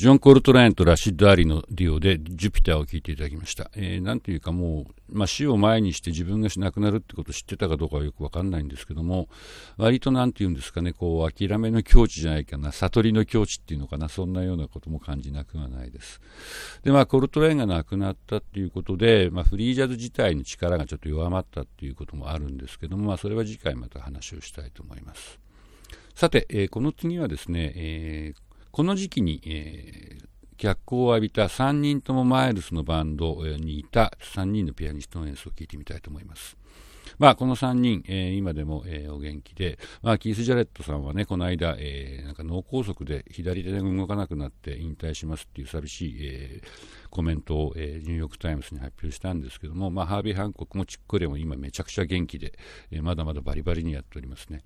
ジョン・コルトラインとラシッド・アリのデュオでジュピターを聴いていただきました。えー、なんていうかもう、まあ、死を前にして自分が亡くなるってことを知ってたかどうかはよくわかんないんですけども、割となんていうんですかね、こう、諦めの境地じゃないかな、悟りの境地っていうのかな、そんなようなことも感じなくはないです。で、まあ、コルトラインが亡くなったっていうことで、まあ、フリージャズ自体の力がちょっと弱まったっていうこともあるんですけども、まあ、それは次回また話をしたいと思います。さて、えー、この次はですね、えー、この時期に、えー、脚光を浴びた3人ともマイルスのバンドにいた3人のピアニストの演奏を聴いてみたいと思います。まあ、この3人、えー、今でも、えー、お元気で、まあ、キース・ジャレットさんはね、この間、えー、なんか脳梗塞で左手で動かなくなって引退しますっていう寂しい、え、コメントを、え、ニューヨーク・タイムズに発表したんですけども、まあ、ハービー・ハンコックもチックレも今めちゃくちゃ元気で、え、まだまだバリバリにやっておりますね。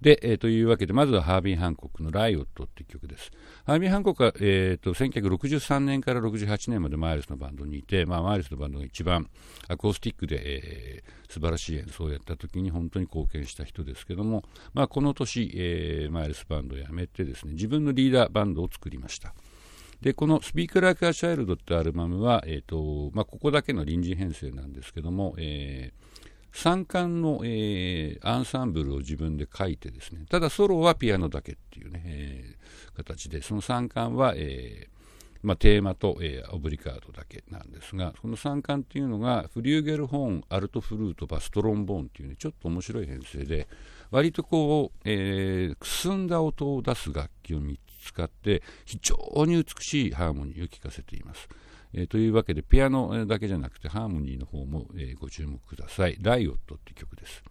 で、えー、というわけで、まずはハービー・ハンコックのライオットっていう曲です。ハービー・ハンコックは、えーと、1963年から68年までマイルスのバンドにいて、まあ、マイルスのバンドが一番アコースティックで、えー、素晴らしい演奏をやった時に本当に貢献した人ですけども、まあ、この年、えー、マイルスバンドを辞めてですね、自分のリーダーバンドを作りました。で、このスピークラーカーチャイルドってアルバムは、えーとまあ、ここだけの臨時編成なんですけども、えー三冠の、えー、アンサンブルを自分で書いてですね、ただソロはピアノだけっていうね、えー、形で、その三冠は、えーまあ、テーマと、えー、オブリカードだけなんですが、この三冠っていうのが、フリューゲルホーン、アルトフルート、バストロンボーンっていうね、ちょっと面白い編成で、割とこう、えー、くすんだ音を出す楽器を3つ使って、非常に美しいハーモニーを聴かせています。えー、というわけで、ピアノだけじゃなくて、ハーモニーの方も、えー、ご注目ください。ライオットって曲です。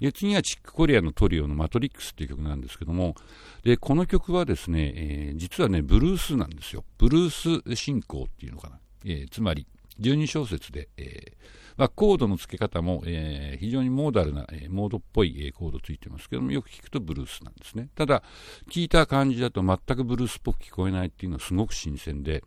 で次はチックコリアのトリオのマトリックスっていう曲なんですけども、でこの曲はですね、えー、実はね、ブルースなんですよ。ブルース進行っていうのかな。え、つまり、12小節で、えーまあ、コードの付け方も、えー、非常にモーダルな、えー、モードっぽい、えー、コードついてますけども、よく聞くとブルースなんですね。ただ、聞いた感じだと全くブルースっぽく聞こえないっていうのはすごく新鮮で、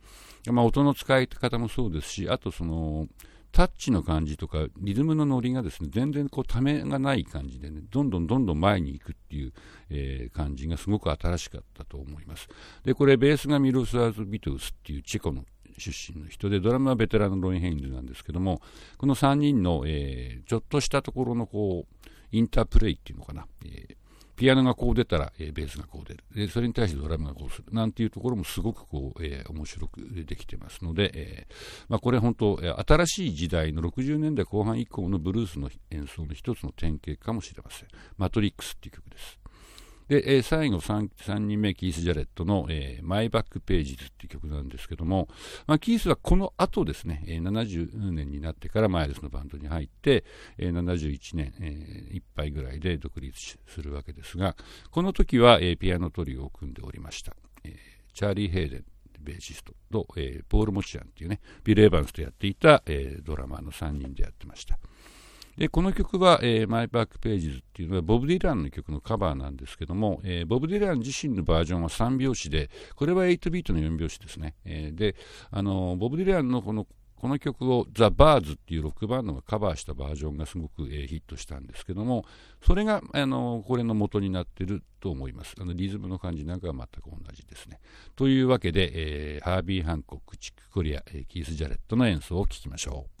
まあ、音の使い方もそうですし、あとその、タッチの感じとか、リズムのノリがですね、全然こう、ためがない感じでね、どんどんどんどん前に行くっていう、えー、感じがすごく新しかったと思います。で、これ、ベースがミロスラフ・ビトウスっていうチェコの出身の人で、ドラムはベテランのロイ・ヘインズなんですけども、この3人の、えー、ちょっとしたところのこう、インタープレイっていうのかな、えー、ピアノがこう出たら、えー、ベースがこう出るで、それに対してドラムがこうするなんていうところもすごくこう、えー、面白くできてますので、えーまあ、これ本当、新しい時代の60年代後半以降のブルースの演奏の一つの典型かもしれません。マトリックスっていう曲です。で、えー、最後 3, 3人目、キース・ジャレットの、えー、マイバック・ページズっていう曲なんですけども、まあ、キースはこの後ですね、えー、70年になってからマイルスのバンドに入って、えー、71年、えー、いっぱいぐらいで独立するわけですが、この時は、えー、ピアノトリオを組んでおりました。えー、チャーリー・ヘイデン、ベーシストと、えー、ポール・モチアンっていうね、ビル・エヴァンスとやっていた、えー、ドラマーの3人でやってました。でこの曲は、えー、 My Back Pages っていうのはボブ・ディランの曲のカバーなんですけども、えー、ボブ・ディラン自身のバージョンは3拍子で、これは8ビートの4拍子ですね。えー、で、あのボブ・ディランのこのこの曲をザ・バーズっていうロックバンドがカバーしたバージョンがすごく、えー、ヒットしたんですけども、それがあのこれの元になってると思います。あのリズムの感じなんかは全く同じですね。というわけで、えー、ハービー・ハンコック、チック・コリア、えー、キース・ジャレットの演奏を聴きましょう。